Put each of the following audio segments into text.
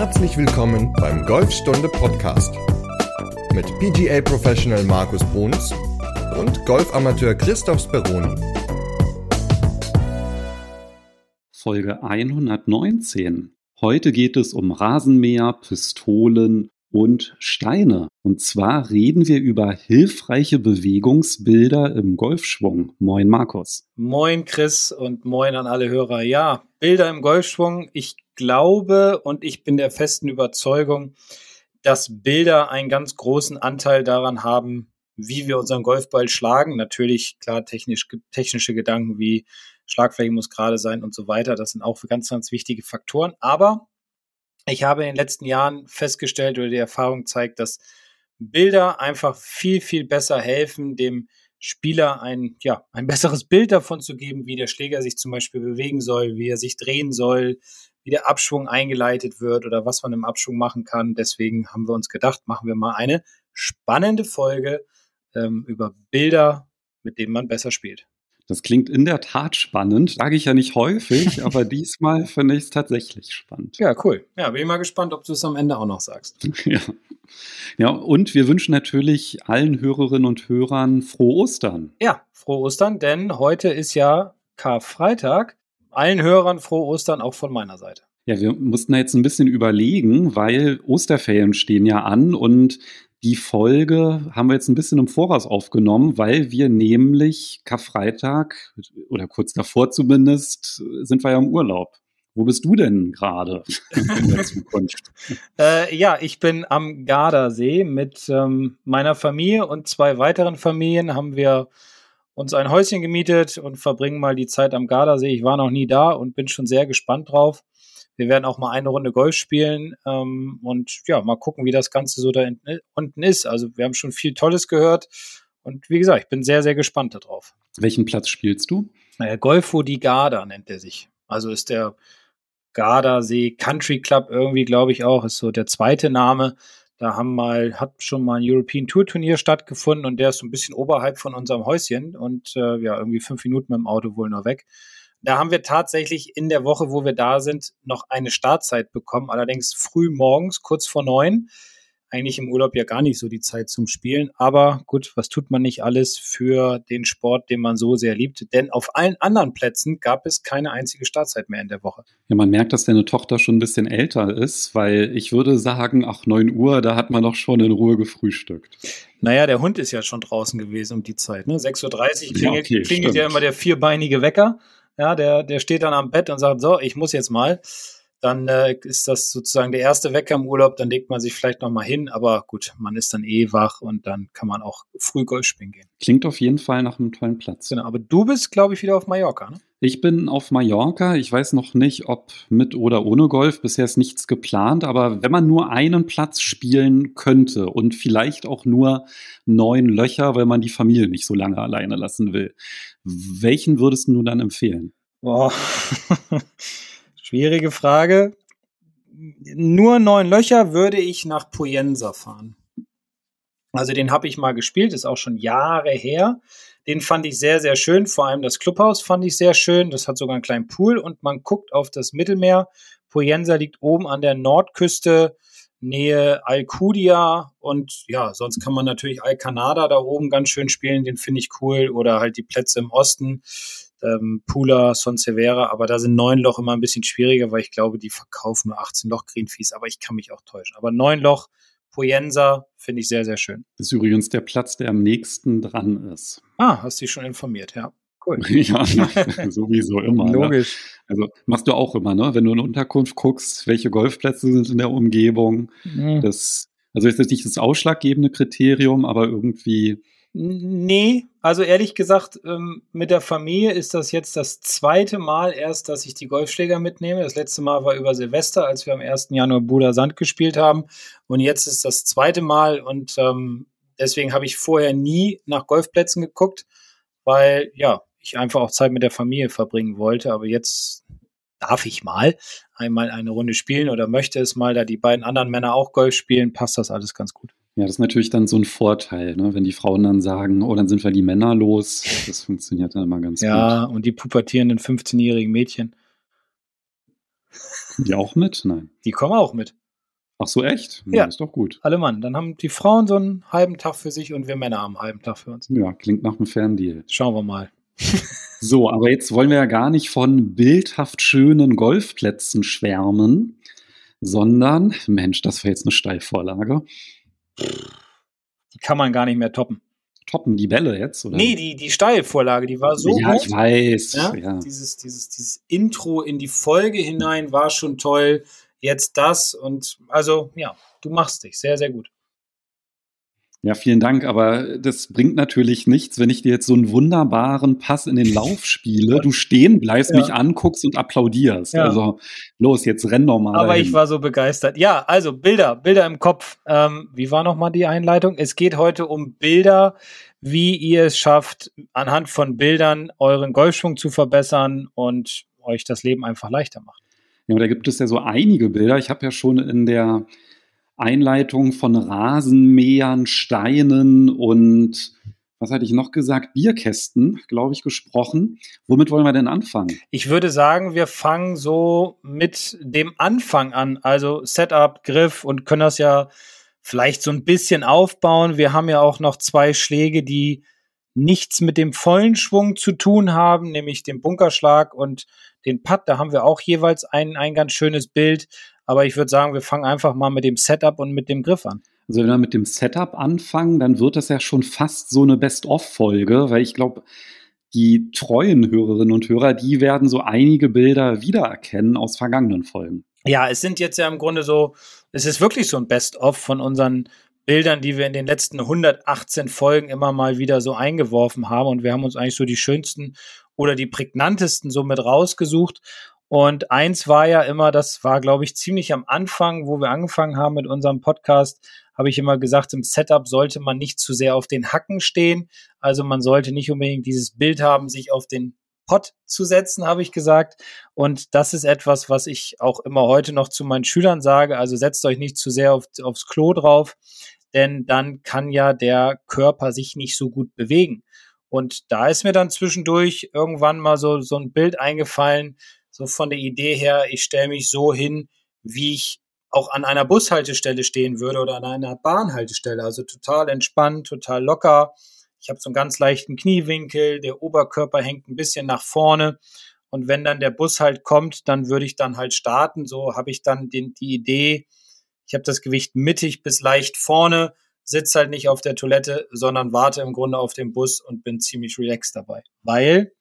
Herzlich willkommen beim Golfstunde Podcast mit PGA Professional Markus Bruns und Golfamateur Christoph Speroni. Folge 119. Heute geht es um Rasenmäher, Pistolen und Steine. Und zwar reden wir über hilfreiche Bewegungsbilder im Golfschwung. Moin Markus. Moin Chris und moin an alle Hörer. Ja, Bilder im Golfschwung. Ich glaube und ich bin der festen Überzeugung, dass Bilder einen ganz großen Anteil daran haben, wie wir unseren Golfball schlagen. Natürlich, klar, technisch, technische Gedanken wie Schlagfläche muss gerade sein und so weiter. Das sind auch ganz, ganz wichtige Faktoren. Aber ich habe in den letzten Jahren festgestellt oder die Erfahrung zeigt, dass Bilder einfach viel, viel besser helfen, dem Spieler ein, ja, ein besseres Bild davon zu geben, wie der Schläger sich zum Beispiel bewegen soll, wie er sich drehen soll, wie der Abschwung eingeleitet wird oder was man im Abschwung machen kann. Deswegen haben wir uns gedacht, machen wir mal eine spannende Folge ähm, über Bilder, mit denen man besser spielt. Das klingt in der Tat spannend. Sage ich ja nicht häufig, aber diesmal finde ich es tatsächlich spannend. Ja, cool. Ja, bin ich mal gespannt, ob du es am Ende auch noch sagst. ja. Ja, und wir wünschen natürlich allen Hörerinnen und Hörern frohe Ostern. Ja, frohe Ostern, denn heute ist ja Karfreitag. Allen Hörern frohe Ostern auch von meiner Seite. Ja, wir mussten jetzt ein bisschen überlegen, weil Osterferien stehen ja an und die Folge haben wir jetzt ein bisschen im Voraus aufgenommen, weil wir nämlich Karfreitag oder kurz davor zumindest sind wir ja im Urlaub. Wo bist du denn gerade in der Zukunft? äh, ja, ich bin am Gardasee mit ähm, meiner Familie und zwei weiteren Familien haben wir uns ein Häuschen gemietet und verbringen mal die Zeit am Gardasee. Ich war noch nie da und bin schon sehr gespannt drauf. Wir werden auch mal eine Runde Golf spielen ähm, und ja, mal gucken, wie das Ganze so da unten ist. Also wir haben schon viel Tolles gehört und wie gesagt, ich bin sehr, sehr gespannt darauf. Welchen Platz spielst du? Naja, Golfo di Garda nennt er sich. Also ist der Gardasee Country Club irgendwie, glaube ich auch, ist so der zweite Name. Da haben mal, hat schon mal ein European Tour Turnier stattgefunden und der ist so ein bisschen oberhalb von unserem Häuschen und äh, ja, irgendwie fünf Minuten mit dem Auto wohl noch weg. Da haben wir tatsächlich in der Woche, wo wir da sind, noch eine Startzeit bekommen, allerdings früh morgens, kurz vor neun. Eigentlich im Urlaub ja gar nicht so die Zeit zum Spielen. Aber gut, was tut man nicht alles für den Sport, den man so sehr liebt? Denn auf allen anderen Plätzen gab es keine einzige Startzeit mehr in der Woche. Ja, man merkt, dass deine Tochter schon ein bisschen älter ist, weil ich würde sagen, ach, neun Uhr, da hat man doch schon in Ruhe gefrühstückt. Naja, der Hund ist ja schon draußen gewesen um die Zeit. Ne? 6.30 Uhr klingelt, ja, okay, klingelt ja immer der vierbeinige Wecker. Ja, der, der steht dann am Bett und sagt, so, ich muss jetzt mal. Dann äh, ist das sozusagen der erste Wecker im Urlaub, dann legt man sich vielleicht noch mal hin, aber gut, man ist dann eh wach und dann kann man auch früh Golf spielen gehen. Klingt auf jeden Fall nach einem tollen Platz. Genau, aber du bist, glaube ich, wieder auf Mallorca, ne? Ich bin auf Mallorca. Ich weiß noch nicht, ob mit oder ohne Golf. Bisher ist nichts geplant. Aber wenn man nur einen Platz spielen könnte und vielleicht auch nur neun Löcher, weil man die Familie nicht so lange alleine lassen will, welchen würdest du dann empfehlen? Boah. Schwierige Frage. Nur neun Löcher würde ich nach Poyensa fahren. Also den habe ich mal gespielt, ist auch schon Jahre her. Den fand ich sehr, sehr schön. Vor allem das Clubhaus fand ich sehr schön. Das hat sogar einen kleinen Pool und man guckt auf das Mittelmeer. Poyensa liegt oben an der Nordküste, Nähe Alcudia und ja, sonst kann man natürlich Alcanada da oben ganz schön spielen. Den finde ich cool. Oder halt die Plätze im Osten ähm, Pula, Severa, aber da sind neun Loch immer ein bisschen schwieriger, weil ich glaube, die verkaufen nur 18 Loch Greenfees, aber ich kann mich auch täuschen. Aber neun Loch Poyensa finde ich sehr, sehr schön. Das ist übrigens der Platz, der am nächsten dran ist. Ah, hast dich schon informiert, ja. Cool. ja, sowieso immer. Ne? Logisch. Ne? Also machst du auch immer, ne? Wenn du in Unterkunft guckst, welche Golfplätze sind in der Umgebung. Mhm. Das, also ist das nicht das ausschlaggebende Kriterium, aber irgendwie Nee, also ehrlich gesagt, ähm, mit der Familie ist das jetzt das zweite Mal erst, dass ich die Golfschläger mitnehme. Das letzte Mal war über Silvester, als wir am 1. Januar Buda Sand gespielt haben. Und jetzt ist das zweite Mal und ähm, deswegen habe ich vorher nie nach Golfplätzen geguckt, weil ja, ich einfach auch Zeit mit der Familie verbringen wollte. Aber jetzt darf ich mal einmal eine Runde spielen oder möchte es mal, da die beiden anderen Männer auch Golf spielen, passt das alles ganz gut. Ja, das ist natürlich dann so ein Vorteil, ne? wenn die Frauen dann sagen, oh, dann sind wir die Männer los. Das funktioniert dann immer ganz ja, gut. Ja, und die pubertierenden 15-jährigen Mädchen. Die auch mit? Nein. Die kommen auch mit. Ach so, echt? Ja. Ist doch gut. Alle Mann. Dann haben die Frauen so einen halben Tag für sich und wir Männer haben einen halben Tag für uns. Ja, klingt nach einem fairen Deal. Schauen wir mal. So, aber jetzt wollen wir ja gar nicht von bildhaft schönen Golfplätzen schwärmen, sondern, Mensch, das wäre jetzt eine Steilvorlage. Die kann man gar nicht mehr toppen. Toppen die Bälle jetzt, oder? Nee, die, die Steilvorlage, die war so ja, gut. ich weiß. Ja, Ja. Dieses, dieses, dieses Intro in die Folge hinein war schon toll. Jetzt das und also ja, du machst dich sehr, sehr gut. Ja, vielen Dank, aber das bringt natürlich nichts, wenn ich dir jetzt so einen wunderbaren Pass in den Lauf spiele, du stehen bleibst, Ja. mich anguckst und applaudierst. Ja. Also los, jetzt renn doch mal. Aber dahin. ich war so begeistert. Ja, also Bilder, Bilder im Kopf. Ähm, wie war nochmal die Einleitung? Es geht heute um Bilder, wie ihr es schafft, anhand von Bildern euren Golfschwung zu verbessern und euch das Leben einfach leichter macht. Ja, da gibt es ja so einige Bilder. Ich habe ja schon in der Einleitung von Rasenmähern, Steinen und was hatte ich noch gesagt? Bierkästen, glaube ich, gesprochen. Womit wollen wir denn anfangen? Ich würde sagen, wir fangen so mit dem Anfang an. Also Setup, Griff und können das ja vielleicht so ein bisschen aufbauen. Wir haben ja auch noch zwei Schläge, die nichts mit dem vollen Schwung zu tun haben, nämlich den Bunkerschlag und den Putt. Da haben wir auch jeweils ein, ein ganz schönes Bild. Aber ich würde sagen, wir fangen einfach mal mit dem Setup und mit dem Griff an. Also wenn wir mit dem Setup anfangen, dann wird das ja schon fast so eine Best-of-Folge, weil ich glaube, die treuen Hörerinnen und Hörer, die werden so einige Bilder wiedererkennen aus vergangenen Folgen. Ja, es sind jetzt ja im Grunde so, es ist wirklich so ein Best-of von unseren Bildern, die wir in den letzten 118 Folgen immer mal wieder so eingeworfen haben. Und wir haben uns eigentlich so die schönsten oder die prägnantesten so mit rausgesucht. Und eins war ja immer, das war, glaube ich, ziemlich am Anfang, wo wir angefangen haben mit unserem Podcast, habe ich immer gesagt, im Setup sollte man nicht zu sehr auf den Hacken stehen. Also man sollte nicht unbedingt dieses Bild haben, sich auf den Pott zu setzen, habe ich gesagt. Und das ist etwas, was ich auch immer heute noch zu meinen Schülern sage. Also setzt euch nicht zu sehr auf, aufs Klo drauf, denn dann kann ja der Körper sich nicht so gut bewegen. Und da ist mir dann zwischendurch irgendwann mal so, so ein Bild eingefallen, so von der Idee her, ich stelle mich so hin, wie ich auch an einer Bushaltestelle stehen würde oder an einer Bahnhaltestelle. Also total entspannt, total locker. Ich habe so einen ganz leichten Kniewinkel, der Oberkörper hängt ein bisschen nach vorne. Und wenn dann der Bus halt kommt, dann würde ich dann halt starten. So habe ich dann den, die Idee, ich habe das Gewicht mittig bis leicht vorne, sitze halt nicht auf der Toilette, sondern warte im Grunde auf den Bus und bin ziemlich relaxed dabei. Weil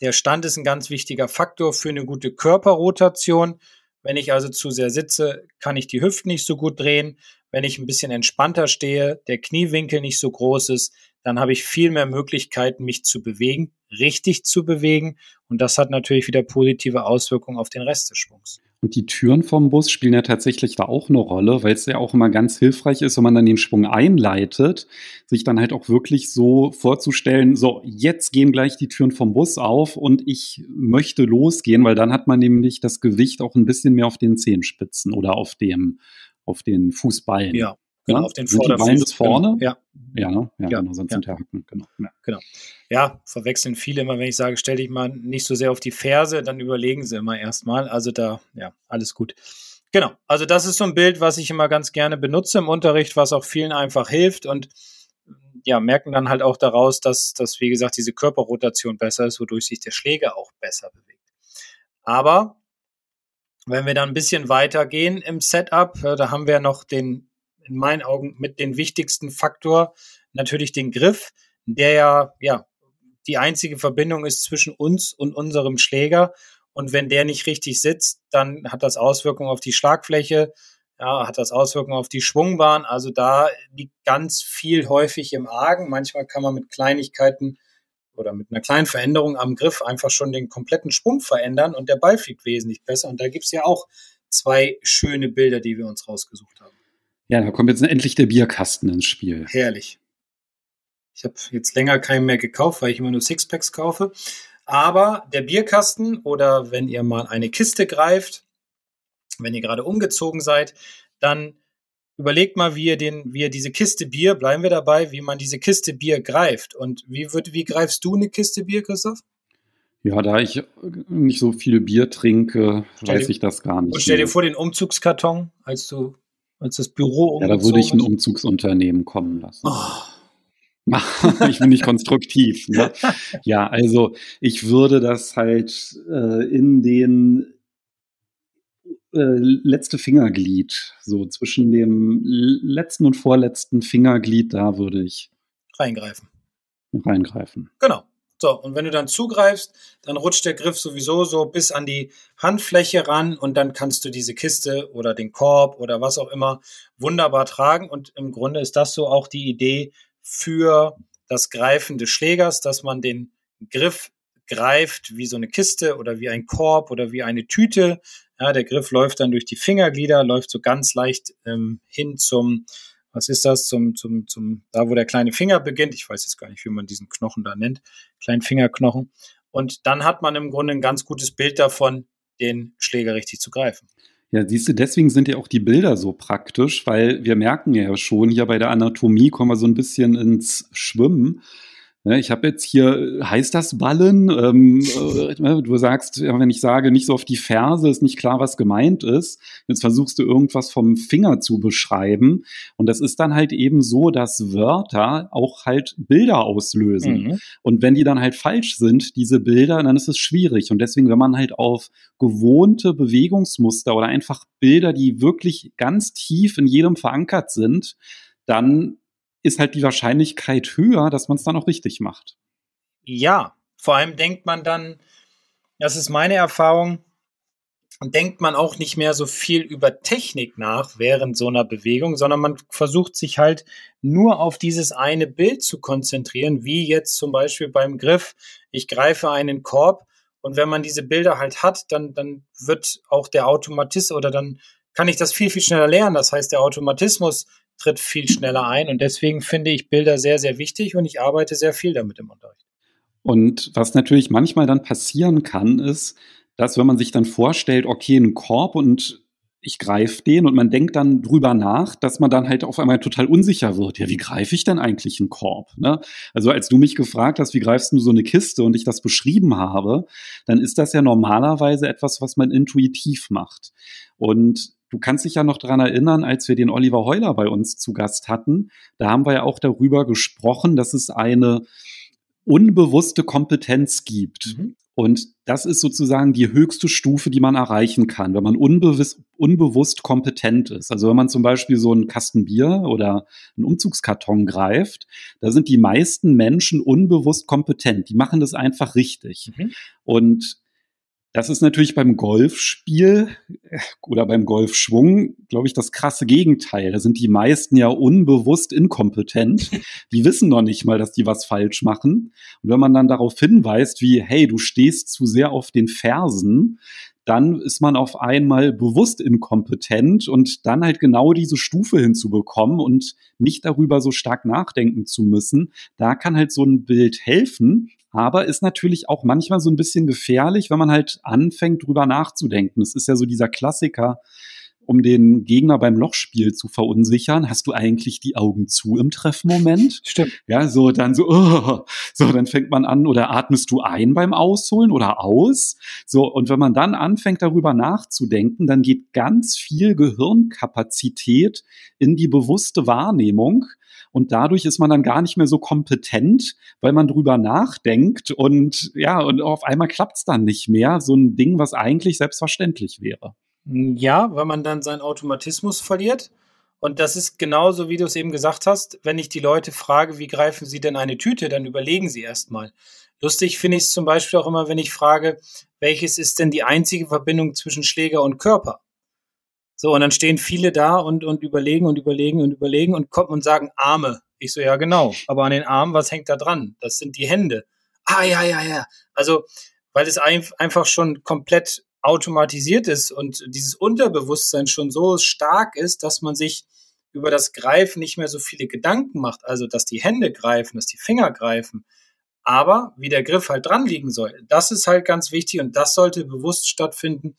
der Stand ist ein ganz wichtiger Faktor für eine gute Körperrotation. Wenn ich also zu sehr sitze, kann ich die Hüften nicht so gut drehen. Wenn ich ein bisschen entspannter stehe, der Kniewinkel nicht so groß ist, dann habe ich viel mehr Möglichkeiten, mich zu bewegen, richtig zu bewegen. Und das hat natürlich wieder positive Auswirkungen auf den Rest des Schwungs. Und die Türen vom Bus spielen ja tatsächlich da auch eine Rolle, weil es ja auch immer ganz hilfreich ist, wenn man dann den Schwung einleitet, sich dann halt auch wirklich so vorzustellen, so, jetzt gehen gleich die Türen vom Bus auf und ich möchte losgehen, weil dann hat man nämlich das Gewicht auch ein bisschen mehr auf den Zehenspitzen oder auf dem, auf den Fußballen. Ja, Ja? auf den Sind. Ballen bis vorne? Genau. Ja, Ja, ne? ja, Ja, genau, sonst ja. sind ja Hacken, genau. Ja. ja, verwechseln viele immer, wenn ich sage, stell dich mal nicht so sehr auf die Ferse, dann überlegen sie immer erstmal. Also da, ja, alles gut. Genau, also das ist so ein Bild, was ich immer ganz gerne benutze im Unterricht, was auch vielen einfach hilft und ja, merken dann halt auch daraus, dass, dass, wie gesagt, diese Körperrotation besser ist, wodurch sich der Schläger auch besser bewegt. Aber wenn wir dann ein bisschen weitergehen im Setup, äh, da haben wir noch den, in meinen Augen, mit den wichtigsten Faktor, natürlich den Griff, der ja, ja, die einzige Verbindung ist zwischen uns und unserem Schläger. Und wenn der nicht richtig sitzt, dann hat das Auswirkungen auf die Schlagfläche, ja, hat das Auswirkungen auf die Schwungbahn. Also da liegt ganz viel häufig im Argen. Manchmal kann man mit Kleinigkeiten oder mit einer kleinen Veränderung am Griff einfach schon den kompletten Schwung verändern und der Ball fliegt wesentlich besser. Und da gibt's ja auch zwei schöne Bilder, die wir uns rausgesucht haben. Ja, da kommt jetzt endlich der Bierkasten ins Spiel. Herrlich. Ich habe jetzt länger keinen mehr gekauft, weil ich immer nur Sixpacks kaufe. Aber der Bierkasten oder wenn ihr mal eine Kiste greift, wenn ihr gerade umgezogen seid, dann überlegt mal, wie ihr den, wie ihr diese Kiste Bier, bleiben wir dabei, wie man diese Kiste Bier greift. Und wie wird, wie greifst du eine Kiste Bier, Christoph? Ja, da ich nicht so viel Bier trinke, Stell weiß dir- ich das gar nicht. Und stell dir vor, den Umzugskarton, als du, als das Büro ja, da würde ich ein. Umzugsunternehmen kommen lassen. Oh, ich bin nicht konstruktiv. Ne? Ja, also ich würde das halt äh, in den äh, letzte Fingerglied, so zwischen dem letzten und vorletzten Fingerglied, da würde ich reingreifen. reingreifen. Genau. So, und wenn du dann zugreifst, dann rutscht der Griff sowieso so bis an die Handfläche ran und dann kannst du diese Kiste oder den Korb oder was auch immer wunderbar tragen. Und im Grunde ist das so auch die Idee für das Greifen des Schlägers, dass man den Griff greift wie so eine Kiste oder wie ein Korb oder wie eine Tüte. Ja, der Griff läuft dann durch die Fingerglieder, läuft so ganz leicht ähm, hin zum, was ist das, zum, zum, zum, da wo der kleine Finger beginnt. Ich weiß jetzt gar nicht, wie man diesen Knochen da nennt, kleinen Fingerknochen. Und dann hat man im Grunde ein ganz gutes Bild davon, den Schläger richtig zu greifen. Ja, siehst du, deswegen sind ja auch die Bilder so praktisch, weil wir merken ja schon, hier bei der Anatomie kommen wir so ein bisschen ins Schwimmen. Ja, Ich habe jetzt hier, heißt das Ballen? Ähm, äh, du sagst, ja, wenn ich sage, nicht so auf die Ferse, ist nicht klar, was gemeint ist. Jetzt versuchst du irgendwas vom Finger zu beschreiben. Und das ist dann halt eben so, dass Wörter auch halt Bilder auslösen. Mhm. Und wenn die dann halt falsch sind, diese Bilder, dann ist es schwierig. Und deswegen, wenn man halt auf gewohnte Bewegungsmuster oder einfach Bilder, die wirklich ganz tief in jedem verankert sind, dann ist halt die Wahrscheinlichkeit höher, dass man es dann auch richtig macht. Ja, vor allem denkt man dann, das ist meine Erfahrung, denkt man auch nicht mehr so viel über Technik nach während so einer Bewegung, sondern man versucht sich halt nur auf dieses eine Bild zu konzentrieren, wie jetzt zum Beispiel beim Griff, ich greife einen Korb und wenn man diese Bilder halt hat, dann, dann wird auch der Automatismus oder dann kann ich das viel, viel schneller lernen. Das heißt, der Automatismus tritt viel schneller ein und deswegen finde ich Bilder sehr, sehr wichtig und ich arbeite sehr viel damit im Unterricht. Und was natürlich manchmal dann passieren kann, ist, dass wenn man sich dann vorstellt, okay, ein Korb und ich greife den und man denkt dann drüber nach, dass man dann halt auf einmal total unsicher wird. Ja, wie greife ich denn eigentlich einen Korb? Ne? Also als du mich gefragt hast, wie greifst du so eine Kiste und ich das beschrieben habe, dann ist das ja normalerweise etwas, was man intuitiv macht. Und du kannst dich ja noch dran erinnern, als wir den Oliver Heuler bei uns zu Gast hatten, da haben wir ja auch darüber gesprochen, dass es eine unbewusste Kompetenz gibt. Mhm. Und das ist sozusagen die höchste Stufe, die man erreichen kann, wenn man unbewusst, unbewusst kompetent ist. Also wenn man zum Beispiel so einen Kasten Bier oder einen Umzugskarton greift, da sind die meisten Menschen unbewusst kompetent. Die machen das einfach richtig. Mhm. Und das ist natürlich beim Golfspiel äh, oder beim Golfschwung, glaube ich, das krasse Gegenteil. Da sind die meisten ja unbewusst inkompetent. Die wissen noch nicht mal, dass die was falsch machen. Und wenn man dann darauf hinweist, wie, hey, du stehst zu sehr auf den Fersen, dann ist man auf einmal bewusst inkompetent und dann halt genau diese Stufe hinzubekommen und nicht darüber so stark nachdenken zu müssen. Da kann halt so ein Bild helfen, aber ist natürlich auch manchmal so ein bisschen gefährlich, wenn man halt anfängt, drüber nachzudenken. Es ist ja so dieser Klassiker, um den Gegner beim Lochspiel zu verunsichern. Hast du eigentlich die Augen zu im Treffmoment? Stimmt. Ja, so dann so, oh, so dann fängt man an oder atmest du ein beim Ausholen oder aus? So und wenn man dann anfängt darüber nachzudenken, dann geht ganz viel Gehirnkapazität in die bewusste Wahrnehmung und dadurch ist man dann gar nicht mehr so kompetent, weil man drüber nachdenkt und ja, und auf einmal klappt's dann nicht mehr, so ein Ding, was eigentlich selbstverständlich wäre. Ja, weil man dann seinen Automatismus verliert. Und das ist genauso, wie du es eben gesagt hast. Wenn ich die Leute frage, wie greifen sie denn eine Tüte, dann überlegen sie erstmal. Lustig finde ich es zum Beispiel auch immer, wenn ich frage, welches ist denn die einzige Verbindung zwischen Schläger und Körper? So, und dann stehen viele da und, und überlegen und überlegen und überlegen und kommen und sagen Arme. Ich so, ja, genau. Aber an den Armen, was hängt da dran? Das sind die Hände. Ah, ja, ja, ja. Also, weil es ein, einfach schon komplett automatisiert ist und dieses Unterbewusstsein schon so stark ist, dass man sich über das Greifen nicht mehr so viele Gedanken macht. Also, dass die Hände greifen, dass die Finger greifen. Aber wie der Griff halt dran liegen soll, das ist halt ganz wichtig und das sollte bewusst stattfinden,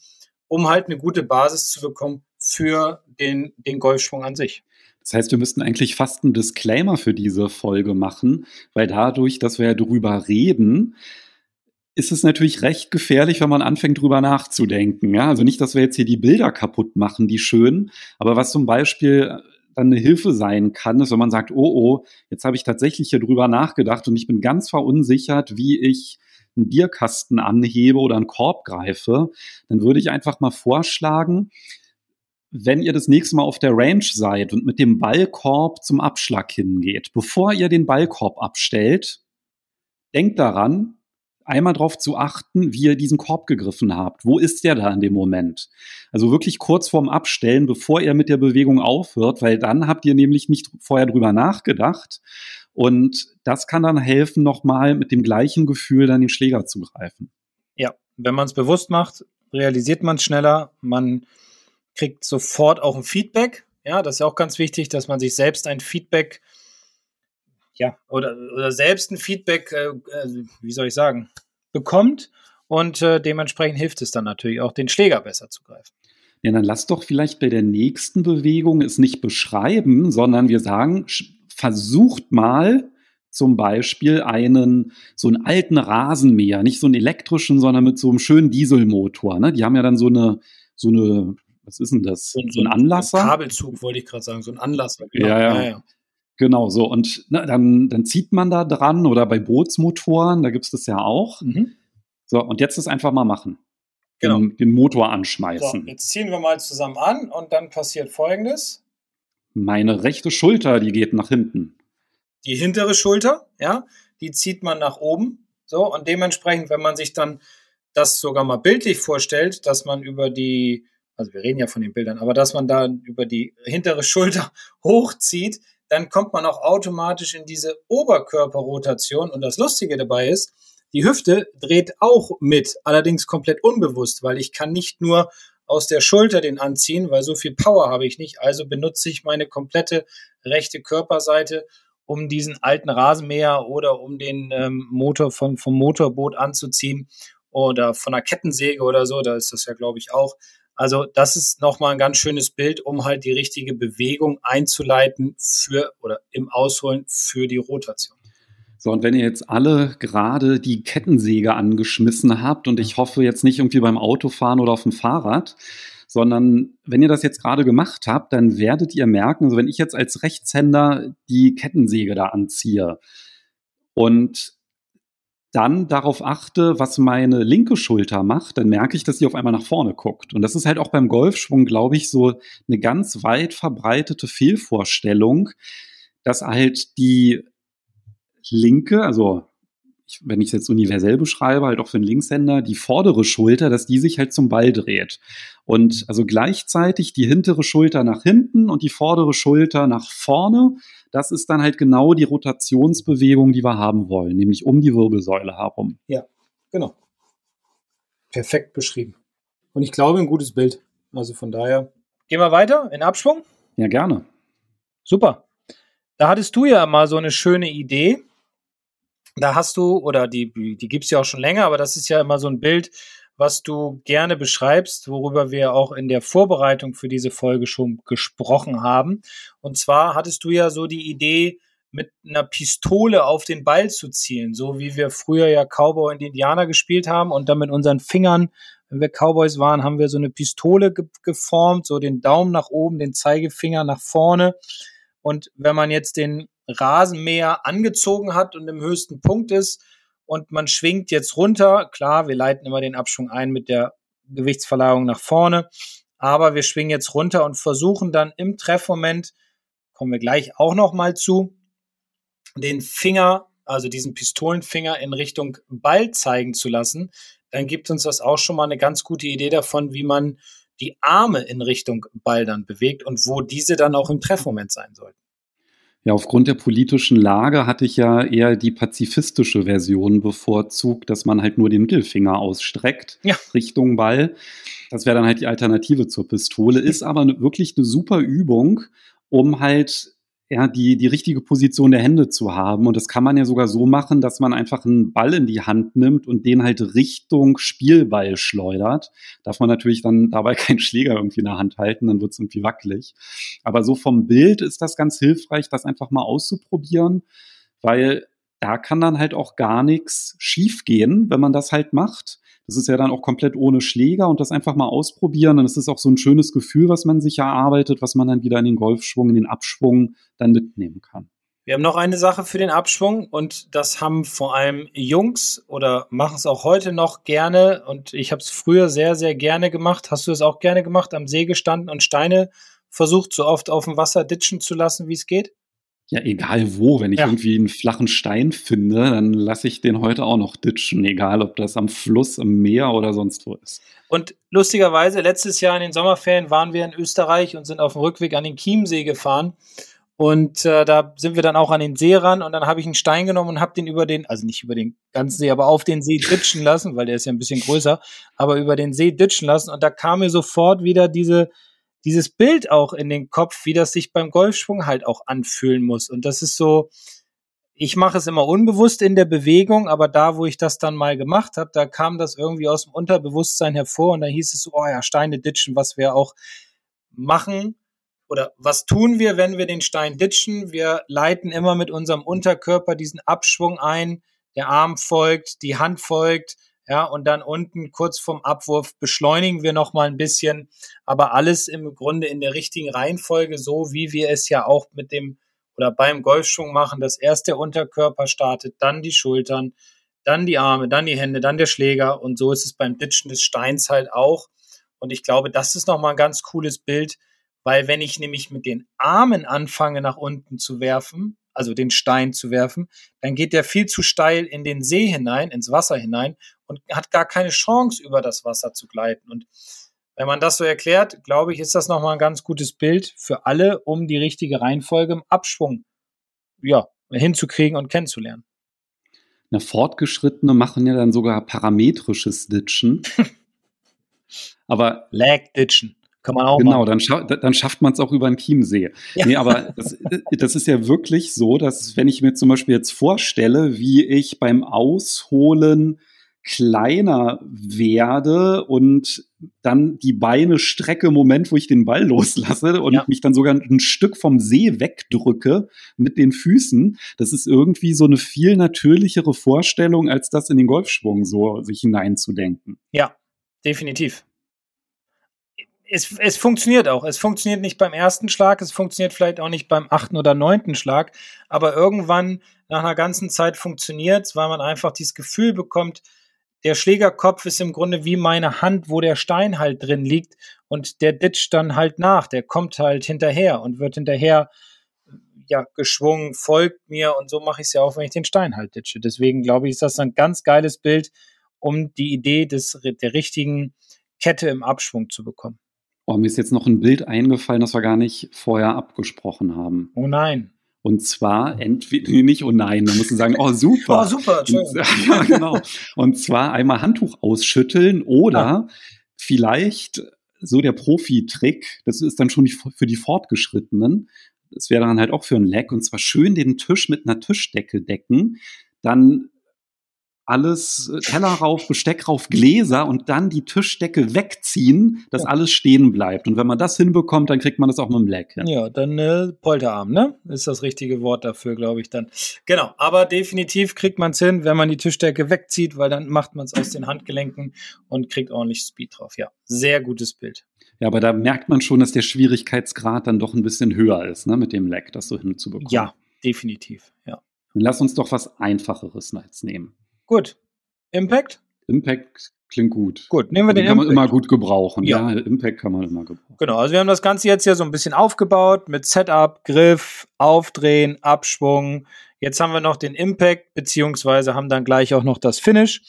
um halt eine gute Basis zu bekommen für den, den Golfschwung an sich. Das heißt, wir müssten eigentlich fast einen Disclaimer für diese Folge machen, weil dadurch, dass wir ja drüber reden, ist es natürlich recht gefährlich, wenn man anfängt drüber nachzudenken. Ja? Also nicht, dass wir jetzt hier die Bilder kaputt machen, die schön, aber was zum Beispiel dann eine Hilfe sein kann, ist, wenn man sagt, oh oh, jetzt habe ich tatsächlich hier drüber nachgedacht und ich bin ganz verunsichert, wie ich einen Bierkasten anhebe oder einen Korb greife, dann würde ich einfach mal vorschlagen, wenn ihr das nächste Mal auf der Range seid und mit dem Ballkorb zum Abschlag hingeht, bevor ihr den Ballkorb abstellt, denkt daran, einmal darauf zu achten, wie ihr diesen Korb gegriffen habt. Wo ist der da in dem Moment? Also wirklich kurz vorm Abstellen, bevor ihr mit der Bewegung aufhört, weil dann habt ihr nämlich nicht vorher drüber nachgedacht. Und das kann dann helfen, nochmal mit dem gleichen Gefühl dann den Schläger zu greifen. Ja, wenn man es bewusst macht, realisiert man es schneller, man kriegt sofort auch ein Feedback. Ja, das ist auch ganz wichtig, dass man sich selbst ein Feedback ja, oder, oder selbst ein Feedback, äh, äh, wie soll ich sagen, bekommt und äh, dementsprechend hilft es dann natürlich auch, den Schläger besser zu greifen. Ja, dann lass doch vielleicht bei der nächsten Bewegung es nicht beschreiben, sondern wir sagen, versucht mal zum Beispiel einen, so einen alten Rasenmäher, nicht so einen elektrischen, sondern mit so einem schönen Dieselmotor. Ne? Die haben ja dann so eine, so eine, was ist denn das? So, so ein Anlasser? Ein Kabelzug wollte ich gerade sagen, so ein Anlasser. Genau. Ja, ja. ja, ja. Genau, so. Und na, dann, dann zieht man da dran oder bei Bootsmotoren, da gibt es das ja auch. Mhm. So, und jetzt das einfach mal machen. Genau. Den, den Motor anschmeißen. So, jetzt ziehen wir mal zusammen an und dann passiert folgendes. Meine rechte Schulter, die geht nach hinten. Die hintere Schulter, ja, die zieht man nach oben. So, und dementsprechend, wenn man sich dann das sogar mal bildlich vorstellt, dass man über die, also wir reden ja von den Bildern, aber dass man da über die hintere Schulter hochzieht, dann kommt man auch automatisch in diese Oberkörperrotation. Und das Lustige dabei ist, die Hüfte dreht auch mit, allerdings komplett unbewusst, weil ich kann nicht nur aus der Schulter den anziehen, weil so viel Power habe ich nicht. Also benutze ich meine komplette rechte Körperseite, um diesen alten Rasenmäher oder um den ähm, Motor vom, vom Motorboot anzuziehen oder von einer Kettensäge oder so. Da ist das ja, glaube ich, auch. Also das ist nochmal ein ganz schönes Bild, um halt die richtige Bewegung einzuleiten für oder im Ausholen für die Rotation. So, und wenn ihr jetzt alle gerade die Kettensäge angeschmissen habt und ich hoffe jetzt nicht irgendwie beim Autofahren oder auf dem Fahrrad, sondern wenn ihr das jetzt gerade gemacht habt, dann werdet ihr merken, also wenn ich jetzt als Rechtshänder die Kettensäge da anziehe und dann darauf achte, was meine linke Schulter macht, dann merke ich, dass sie auf einmal nach vorne guckt. Und das ist halt auch beim Golfschwung, glaube ich, so eine ganz weit verbreitete Fehlvorstellung, dass halt die linke, also ich, wenn ich es jetzt universell beschreibe, halt auch für einen Linkshänder, die vordere Schulter, dass die sich halt zum Ball dreht. Und also gleichzeitig die hintere Schulter nach hinten und die vordere Schulter nach vorne das ist dann halt genau die Rotationsbewegung, die wir haben wollen, nämlich um die Wirbelsäule herum. Ja, genau. Perfekt beschrieben. Und ich glaube, ein gutes Bild. Also von daher. Gehen wir weiter in Abschwung? Ja, gerne. Super. Da hattest du ja mal so eine schöne Idee. Da hast du, oder die, die gibt es ja auch schon länger, aber das ist ja immer so ein Bild, was du gerne beschreibst, worüber wir auch in der Vorbereitung für diese Folge schon gesprochen haben. Und zwar hattest du ja so die Idee, mit einer Pistole auf den Ball zu zielen, so wie wir früher ja Cowboy und Indianer gespielt haben und dann mit unseren Fingern, wenn wir Cowboys waren, haben wir so eine Pistole ge geformt, so den Daumen nach oben, den Zeigefinger nach vorne. Und wenn man jetzt den Rasenmäher angezogen hat und im höchsten Punkt ist, und man schwingt jetzt runter. Klar, wir leiten immer den Abschwung ein mit der Gewichtsverlagerung nach vorne, aber wir schwingen jetzt runter und versuchen dann im Treffmoment, kommen wir gleich auch noch mal zu, den Finger, also diesen Pistolenfinger in Richtung Ball zeigen zu lassen. Dann gibt uns das auch schon mal eine ganz gute Idee davon, wie man die Arme in Richtung Ball dann bewegt und wo diese dann auch im Treffmoment sein sollten. Ja, aufgrund der politischen Lage hatte ich ja eher die pazifistische Version bevorzugt, dass man halt nur den Mittelfinger ausstreckt ja. Richtung Ball. Das wäre dann halt die Alternative zur Pistole, ist aber ne, wirklich eine super Übung, um halt ja, die, die richtige Position der Hände zu haben. Und das kann man ja sogar so machen, dass man einfach einen Ball in die Hand nimmt und den halt Richtung Spielball schleudert. Darf man natürlich dann dabei keinen Schläger irgendwie in der Hand halten, dann wird es irgendwie wackelig. Aber so vom Bild ist das ganz hilfreich, das einfach mal auszuprobieren, weil da kann dann halt auch gar nichts schiefgehen, wenn man das halt macht. Das ist ja dann auch komplett ohne Schläger und das einfach mal ausprobieren. Und es ist auch so ein schönes Gefühl, was man sich erarbeitet, was man dann wieder in den Golfschwung, in den Abschwung dann mitnehmen kann. Wir haben noch eine Sache für den Abschwung und das haben vor allem Jungs oder machen es auch heute noch gerne und ich habe es früher sehr, sehr gerne gemacht. Hast du es auch gerne gemacht, am See gestanden und Steine versucht, so oft auf dem Wasser ditchen zu lassen, wie es geht? Ja, egal wo, wenn ich ja. irgendwie einen flachen Stein finde, dann lasse ich den heute auch noch ditchen, egal ob das am Fluss, im Meer oder sonst wo ist. Und lustigerweise, letztes Jahr in den Sommerferien waren wir in Österreich und sind auf dem Rückweg an den Chiemsee gefahren. Und äh, da sind wir dann auch an den See ran und dann habe ich einen Stein genommen und habe den über den, also nicht über den ganzen See, aber auf den See ditchen lassen, weil der ist ja ein bisschen größer, aber über den See ditchen lassen und da kam mir sofort wieder diese, dieses Bild auch in den Kopf, wie das sich beim Golfschwung halt auch anfühlen muss. Und das ist so, ich mache es immer unbewusst in der Bewegung, aber da, wo ich das dann mal gemacht habe, da kam das irgendwie aus dem Unterbewusstsein hervor und da hieß es so, oh ja, Steine ditchen, was wir auch machen. Oder was tun wir, wenn wir den Stein ditchen? Wir leiten immer mit unserem Unterkörper diesen Abschwung ein. Der Arm folgt, die Hand folgt, ja, und dann unten kurz vorm Abwurf beschleunigen wir noch mal ein bisschen, aber alles im Grunde in der richtigen Reihenfolge, so wie wir es ja auch mit dem oder beim Golfschwung machen, dass erst der Unterkörper startet, dann die Schultern, dann die Arme, dann die Hände, dann der Schläger und so ist es beim Ditchen des Steins halt auch. Und ich glaube, das ist noch mal ein ganz cooles Bild, weil wenn ich nämlich mit den Armen anfange nach unten zu werfen, also den Stein zu werfen, dann geht der viel zu steil in den See hinein, ins Wasser hinein und hat gar keine Chance, über das Wasser zu gleiten. Und wenn man das so erklärt, glaube ich, ist das nochmal ein ganz gutes Bild für alle, um die richtige Reihenfolge im Abschwung ja, hinzukriegen und kennenzulernen. Na, Fortgeschrittene machen ja dann sogar parametrisches Ditchen. Aber Lag Ditchen. Kann man auch genau, machen. dann, scha dann schafft man es auch über den Chiemsee. Ja. Nee, aber das, das, ist ja wirklich so, dass wenn ich mir zum Beispiel jetzt vorstelle, wie ich beim Ausholen kleiner werde und dann die Beine strecke im Moment, wo ich den Ball loslasse und ja. mich dann sogar ein Stück vom See wegdrücke mit den Füßen. Das ist irgendwie so eine viel natürlichere Vorstellung, als das in den Golfschwung so sich hineinzudenken. Ja, definitiv. Es, es funktioniert auch. Es funktioniert nicht beim ersten Schlag, es funktioniert vielleicht auch nicht beim achten oder neunten Schlag, aber irgendwann nach einer ganzen Zeit funktioniert es, weil man einfach dieses Gefühl bekommt, der Schlägerkopf ist im Grunde wie meine Hand, wo der Stein halt drin liegt und der ditcht dann halt nach, der kommt halt hinterher und wird hinterher ja geschwungen, folgt mir und so mache ich es ja auch, wenn ich den Stein halt ditche. Deswegen glaube ich, ist das ein ganz geiles Bild, um die Idee des, der richtigen Kette im Abschwung zu bekommen. Oh, mir ist jetzt noch ein Bild eingefallen, das wir gar nicht vorher abgesprochen haben. Oh nein. Und zwar entweder, nicht, oh nein, da musst du sagen, oh super. Oh super, schön. ja, genau. Und zwar einmal Handtuch ausschütteln oder ah. vielleicht so der Profi-Trick, das ist dann schon für die Fortgeschrittenen. Das wäre dann halt auch für ein Leck und zwar schön den Tisch mit einer Tischdecke decken, dann alles äh, Teller rauf, Besteck rauf, Gläser und dann die Tischdecke wegziehen, dass ja. alles stehen bleibt. Und wenn man das hinbekommt, dann kriegt man das auch mit dem Leck. Ja, ja dann äh, Polterarm, ne? Ist das richtige Wort dafür, glaube ich dann. Genau, aber definitiv kriegt man es hin, wenn man die Tischdecke wegzieht, weil dann macht man es aus den Handgelenken und kriegt ordentlich Speed drauf. Ja, sehr gutes Bild. Ja, aber da merkt man schon, dass der Schwierigkeitsgrad dann doch ein bisschen höher ist, ne, mit dem Leck, das so hinzubekommen. Ja, definitiv, ja. Dann lass uns doch was Einfacheres jetzt nehmen. Gut. Impact? Impact klingt gut. Gut, nehmen wir den, den kann Impact. man immer gut gebrauchen. Ja. ja, Impact kann man immer gebrauchen. Genau, also wir haben das Ganze jetzt ja so ein bisschen aufgebaut mit Setup, Griff, Aufdrehen, Abschwung. Jetzt haben wir noch den Impact, beziehungsweise haben dann gleich auch noch das Finish.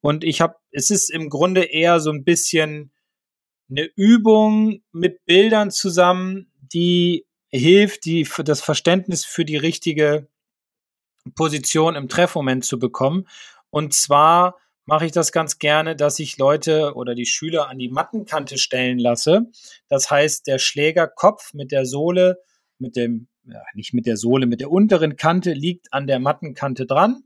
Und ich habe, es ist im Grunde eher so ein bisschen eine Übung mit Bildern zusammen, die hilft, die das Verständnis für die richtige Position im Treffmoment zu bekommen. Und zwar mache ich das ganz gerne, dass ich Leute oder die Schüler an die Mattenkante stellen lasse. Das heißt, der Schlägerkopf mit der Sohle, mit dem, ja, nicht mit der Sohle, mit der unteren Kante liegt an der Mattenkante dran.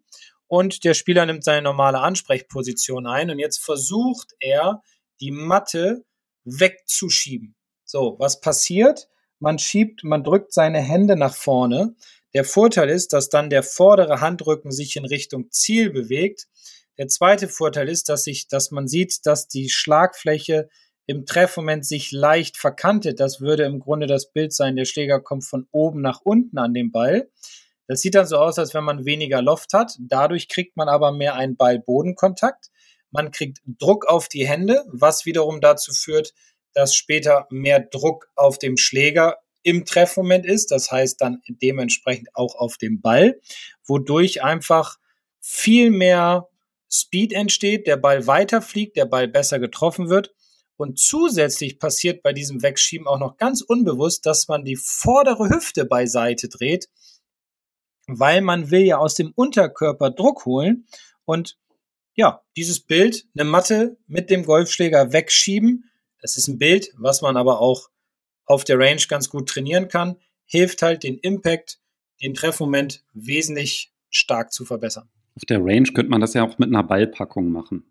Und der Spieler nimmt seine normale Ansprechposition ein. Und jetzt versucht er, die Matte wegzuschieben. So, was passiert? Man schiebt, man drückt seine Hände nach vorne. Der Vorteil ist, dass dann der vordere Handrücken sich in Richtung Ziel bewegt. Der zweite Vorteil ist, dass sich, dass man sieht, dass die Schlagfläche im Treffmoment sich leicht verkantet. Das würde im Grunde das Bild sein. Der Schläger kommt von oben nach unten an den Ball. Das sieht dann so aus, als wenn man weniger Loft hat. Dadurch kriegt man aber mehr einen Ball-Bodenkontakt. Man kriegt Druck auf die Hände, was wiederum dazu führt, dass später mehr Druck auf dem Schläger im Treffmoment ist. Das heißt dann dementsprechend auch auf dem Ball, wodurch einfach viel mehr Speed entsteht, der Ball weiterfliegt, der Ball besser getroffen wird. Und zusätzlich passiert bei diesem Wegschieben auch noch ganz unbewusst, dass man die vordere Hüfte beiseite dreht, weil man will ja aus dem Unterkörper Druck holen und ja, dieses Bild, eine Matte mit dem Golfschläger wegschieben, das ist ein Bild, was man aber auch auf der Range ganz gut trainieren kann, hilft halt den Impact, den Treffmoment wesentlich stark zu verbessern. Auf der Range könnte man das ja auch mit einer Ballpackung machen.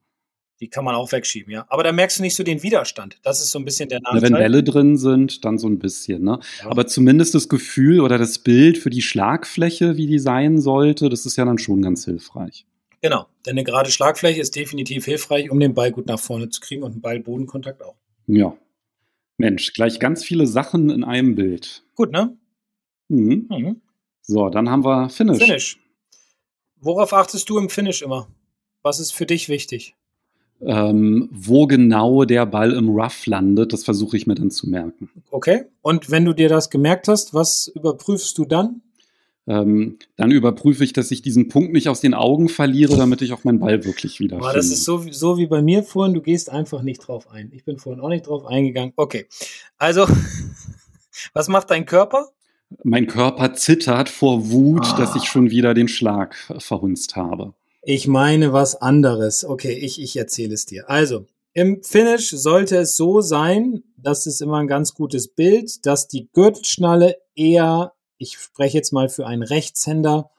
Die kann man auch wegschieben, ja. Aber da merkst du nicht so den Widerstand. Das ist so ein bisschen der Nachteil. wenn Bälle drin sind, dann so ein bisschen, ne? Ja. Aber zumindest das Gefühl oder das Bild für die Schlagfläche, wie die sein sollte, das ist ja dann schon ganz hilfreich. Genau, denn eine gerade Schlagfläche ist definitiv hilfreich, um den Ball gut nach vorne zu kriegen und einen Ball-Bodenkontakt auch. Ja. Mensch, gleich ganz viele Sachen in einem Bild. Gut, ne? Mhm. Mhm. So, dann haben wir Finish. Finish. Worauf achtest du im Finish immer? Was ist für dich wichtig? Ähm, wo genau der Ball im Rough landet, das versuche ich mir dann zu merken. Okay. Und wenn du dir das gemerkt hast, was überprüfst du dann? Ähm, dann überprüfe ich, dass ich diesen Punkt nicht aus den Augen verliere, damit ich auch meinen Ball wirklich wieder finde. Das ist so, so wie bei mir vorhin, du gehst einfach nicht drauf ein. Ich bin vorhin auch nicht drauf eingegangen. Okay, also was macht dein Körper? Mein Körper zittert vor Wut, ah. dass ich schon wieder den Schlag verhunzt habe. Ich meine was anderes. Okay, ich, ich erzähle es dir. Also, im Finish sollte es so sein, das ist immer ein ganz gutes Bild, dass die Gürtelschnalle eher ich spreche jetzt mal für einen Rechtshänder,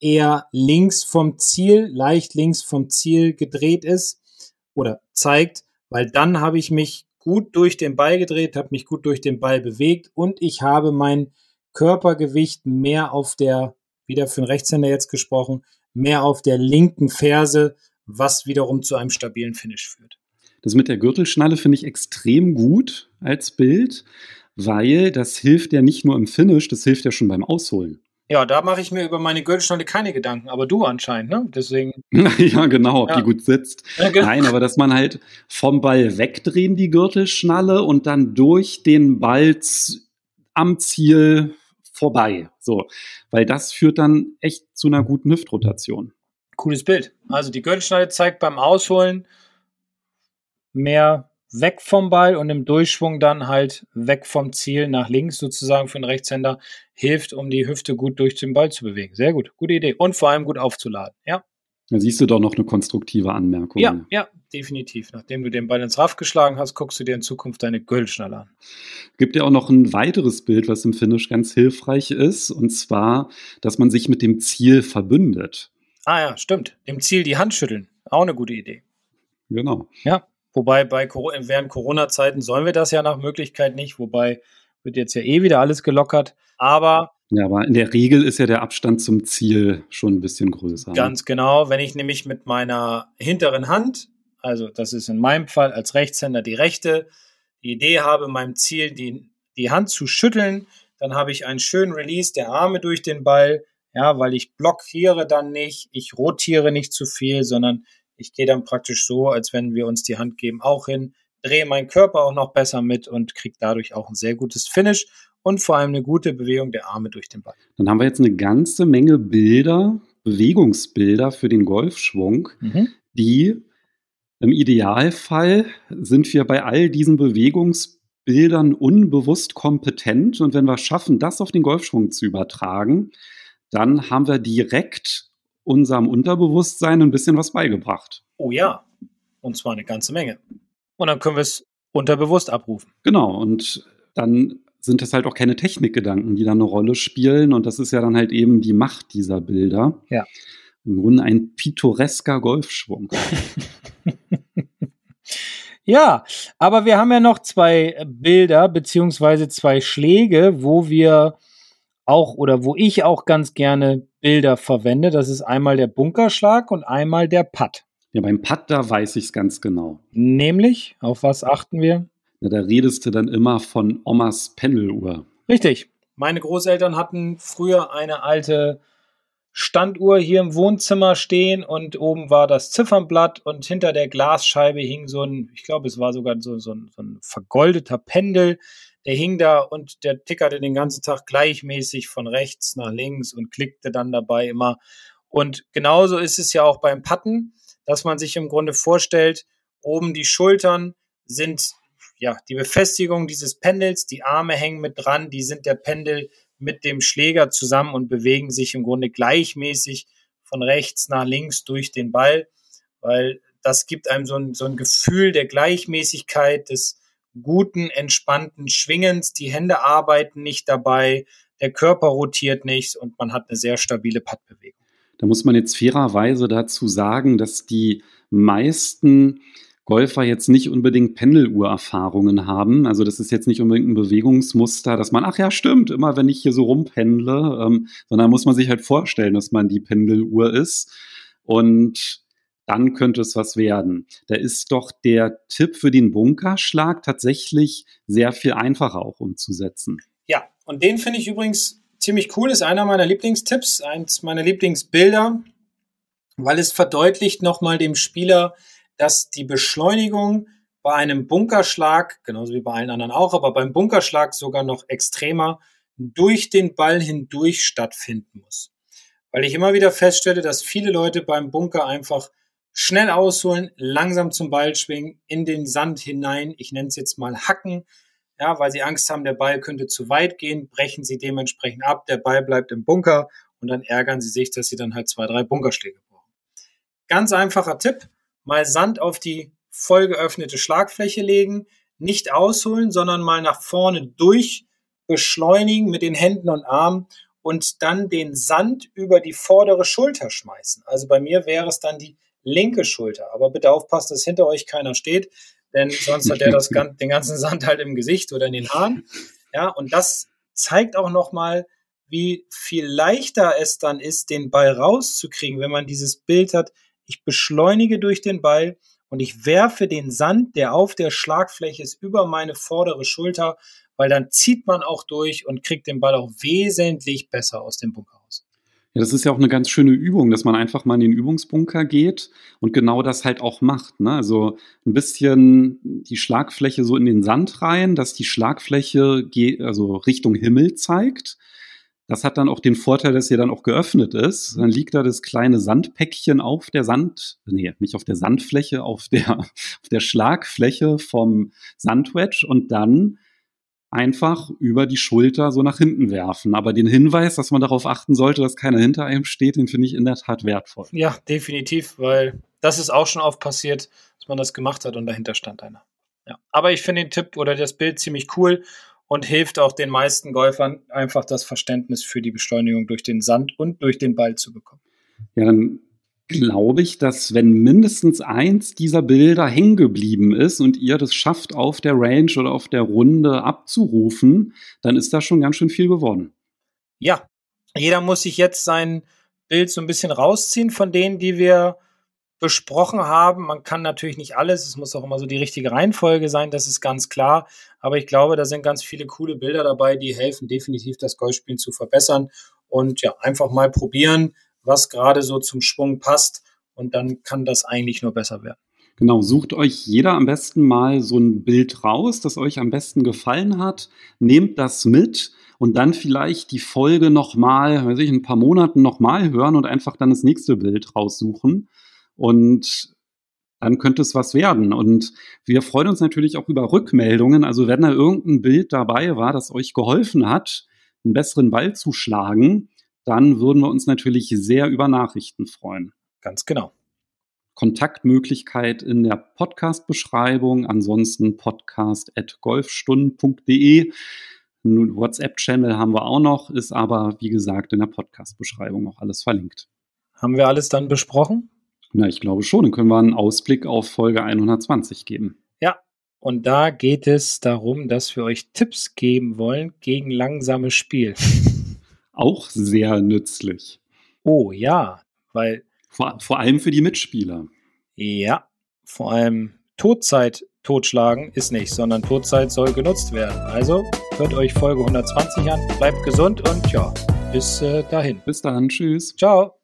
eher links vom Ziel, leicht links vom Ziel gedreht ist oder zeigt, weil dann habe ich mich gut durch den Ball gedreht, habe mich gut durch den Ball bewegt und ich habe mein Körpergewicht mehr auf der, wieder für einen Rechtshänder jetzt gesprochen, mehr auf der linken Ferse, was wiederum zu einem stabilen Finish führt. Das mit der Gürtelschnalle finde ich extrem gut als Bild, weil das hilft ja nicht nur im Finish, das hilft ja schon beim Ausholen. Ja, da mache ich mir über meine Gürtelschnalle keine Gedanken, aber du anscheinend, ne? Deswegen. ja, genau, ob ja. die gut sitzt. Ja, genau. Nein, aber dass man halt vom Ball wegdrehen die Gürtelschnalle und dann durch den Ball am Ziel vorbei. So, weil das führt dann echt zu einer guten Hüftrotation. Cooles Bild. Also die Gürtelschnalle zeigt beim Ausholen mehr weg vom Ball und im Durchschwung dann halt weg vom Ziel nach links sozusagen für den Rechtshänder hilft, um die Hüfte gut durch den Ball zu bewegen. Sehr gut, gute Idee und vor allem gut aufzuladen. Ja. Da siehst du doch noch eine konstruktive Anmerkung. Ja, ja, definitiv. Nachdem du den Ball ins Raff geschlagen hast, guckst du dir in Zukunft deine Gürtelschnalle an. Gibt ja auch noch ein weiteres Bild, was im Finish ganz hilfreich ist, und zwar, dass man sich mit dem Ziel verbündet. Ah ja, stimmt. Dem Ziel die Hand schütteln. Auch eine gute Idee. Genau. Ja, Wobei bei während Corona-Zeiten sollen wir das ja nach Möglichkeit nicht, wobei wird jetzt ja eh wieder alles gelockert. Aber ja, aber in der Regel ist ja der Abstand zum Ziel schon ein bisschen größer. Ganz genau. Wenn ich nämlich mit meiner hinteren Hand, also das ist in meinem Fall als Rechtshänder die rechte, die Idee habe, meinem Ziel die, die Hand zu schütteln, dann habe ich einen schönen Release der Arme durch den Ball, ja, weil ich blockiere dann nicht, ich rotiere nicht zu viel, sondern ich gehe dann praktisch so, als wenn wir uns die Hand geben, auch hin, drehe meinen Körper auch noch besser mit und kriege dadurch auch ein sehr gutes Finish und vor allem eine gute Bewegung der Arme durch den Ball. Dann haben wir jetzt eine ganze Menge Bilder, Bewegungsbilder für den Golfschwung, mhm. die im Idealfall sind wir bei all diesen Bewegungsbildern unbewusst kompetent und wenn wir schaffen, das auf den Golfschwung zu übertragen, dann haben wir direkt unserem Unterbewusstsein ein bisschen was beigebracht. Oh ja, und zwar eine ganze Menge. Und dann können wir es unterbewusst abrufen. Genau, und dann sind es halt auch keine Technikgedanken, die da eine Rolle spielen. Und das ist ja dann halt eben die Macht dieser Bilder. Ja. Im Grunde ein pittoresker Golfschwung. ja, aber wir haben ja noch zwei Bilder beziehungsweise zwei Schläge, wo wir auch oder wo ich auch ganz gerne Bilder verwende. Das ist einmal der Bunkerschlag und einmal der Putt. Ja, beim Putt, da weiß ich es ganz genau. Nämlich, auf was achten wir? Na, da redest du dann immer von Omas Pendeluhr. Richtig. Meine Großeltern hatten früher eine alte Standuhr hier im Wohnzimmer stehen und oben war das Ziffernblatt und hinter der Glasscheibe hing so ein, ich glaube, es war sogar so, so, ein, so ein vergoldeter Pendel, der hing da und der tickerte den ganzen Tag gleichmäßig von rechts nach links und klickte dann dabei immer. Und genauso ist es ja auch beim Patten, dass man sich im Grunde vorstellt, oben die Schultern sind ja die Befestigung dieses Pendels, die Arme hängen mit dran, die sind der Pendel mit dem Schläger zusammen und bewegen sich im Grunde gleichmäßig von rechts nach links durch den Ball, weil das gibt einem so ein, so ein Gefühl der Gleichmäßigkeit, des guten, entspannten Schwingens. Die Hände arbeiten nicht dabei, der Körper rotiert nicht und man hat eine sehr stabile Pattbewegung. Da muss man jetzt fairerweise dazu sagen, dass die meisten Golfer jetzt nicht unbedingt Pendeluhrerfahrungen haben. Also das ist jetzt nicht unbedingt ein Bewegungsmuster, dass man, ach ja, stimmt, immer wenn ich hier so rumpendle, ähm, sondern muss man sich halt vorstellen, dass man die Pendeluhr ist. Und dann könnte es was werden. Da ist doch der Tipp für den Bunkerschlag tatsächlich sehr viel einfacher auch umzusetzen. Ja, und den finde ich übrigens ziemlich cool, ist einer meiner Lieblingstipps, eins meiner Lieblingsbilder, weil es verdeutlicht nochmal dem Spieler, dass die Beschleunigung bei einem Bunkerschlag, genauso wie bei allen anderen auch, aber beim Bunkerschlag sogar noch extremer, durch den Ball hindurch stattfinden muss. Weil ich immer wieder feststelle, dass viele Leute beim Bunker einfach schnell ausholen, langsam zum Ball schwingen, in den Sand hinein, ich nenne es jetzt mal hacken, ja, weil sie Angst haben, der Ball könnte zu weit gehen, brechen sie dementsprechend ab, der Ball bleibt im Bunker und dann ärgern sie sich, dass sie dann halt zwei, drei Bunkerschläge brauchen. Ganz einfacher Tipp, mal Sand auf die voll geöffnete Schlagfläche legen, nicht ausholen, sondern mal nach vorne durch beschleunigen mit den Händen und Armen und dann den Sand über die vordere Schulter schmeißen. Also bei mir wäre es dann die linke Schulter. Aber bitte aufpassen, dass hinter euch keiner steht, denn sonst hat der das, den ganzen Sand halt im Gesicht oder in den Haaren. Ja, und das zeigt auch nochmal, wie viel leichter es dann ist, den Ball rauszukriegen, wenn man dieses Bild hat, ich beschleunige durch den Ball und ich werfe den Sand, der auf der Schlagfläche ist, über meine vordere Schulter, weil dann zieht man auch durch und kriegt den Ball auch wesentlich besser aus dem Bunker. Ja, das ist ja auch eine ganz schöne Übung, dass man einfach mal in den Übungsbunker geht und genau das halt auch macht. Ne? Also ein bisschen die Schlagfläche so in den Sand rein, dass die Schlagfläche also Richtung Himmel zeigt das hat dann auch den Vorteil, dass hier dann auch geöffnet ist. Dann liegt da das kleine Sandpäckchen auf der Sand, nee, nicht auf der Sandfläche, auf der, auf der Schlagfläche vom Sandwedge und dann einfach über die Schulter so nach hinten werfen. Aber den Hinweis, dass man darauf achten sollte, dass keiner hinter einem steht, den finde ich in der Tat wertvoll. Ja, definitiv, weil das ist auch schon oft passiert, dass man das gemacht hat und dahinter stand einer. Ja. Aber ich finde den Tipp oder das Bild ziemlich cool und hilft auch den meisten Golfern einfach das Verständnis für die Beschleunigung durch den Sand und durch den Ball zu bekommen. Ja, dann glaube ich, dass wenn mindestens eins dieser Bilder hängen geblieben ist und ihr das schafft, auf der Range oder auf der Runde abzurufen, dann ist da schon ganz schön viel geworden. Ja, jeder muss sich jetzt sein Bild so ein bisschen rausziehen von denen, die wir besprochen haben. Man kann natürlich nicht alles, es muss auch immer so die richtige Reihenfolge sein, das ist ganz klar. Aber ich glaube, da sind ganz viele coole Bilder dabei, die helfen definitiv, das Golfspielen zu verbessern. Und ja, einfach mal probieren, was gerade so zum Schwung passt. Und dann kann das eigentlich nur besser werden. Genau, sucht euch jeder am besten mal so ein Bild raus, das euch am besten gefallen hat. Nehmt das mit und dann vielleicht die Folge nochmal, weiß ich, ein paar Monaten nochmal hören und einfach dann das nächste Bild raussuchen. Und dann könnte es was werden. Und wir freuen uns natürlich auch über Rückmeldungen. Also wenn da irgendein Bild dabei war, das euch geholfen hat, einen besseren Ball zu schlagen, dann würden wir uns natürlich sehr über Nachrichten freuen. Ganz genau. Kontaktmöglichkeit in der Podcast-Beschreibung, ansonsten podcast.golfstunden.de. WhatsApp-Channel haben wir auch noch, ist aber, wie gesagt, in der Podcast-Beschreibung auch alles verlinkt. Haben wir alles dann besprochen? Na, ich glaube schon. Dann können wir einen Ausblick auf Folge 120 geben. Ja, und da geht es darum, dass wir euch Tipps geben wollen gegen langsames Spiel. Auch sehr nützlich. Oh ja, weil. Vor, vor allem für die Mitspieler. Ja, vor allem Todzeit totschlagen ist nicht, sondern Todzeit soll genutzt werden. Also hört euch Folge 120 an, bleibt gesund und ja, bis äh, dahin. Bis dann, tschüss. Ciao.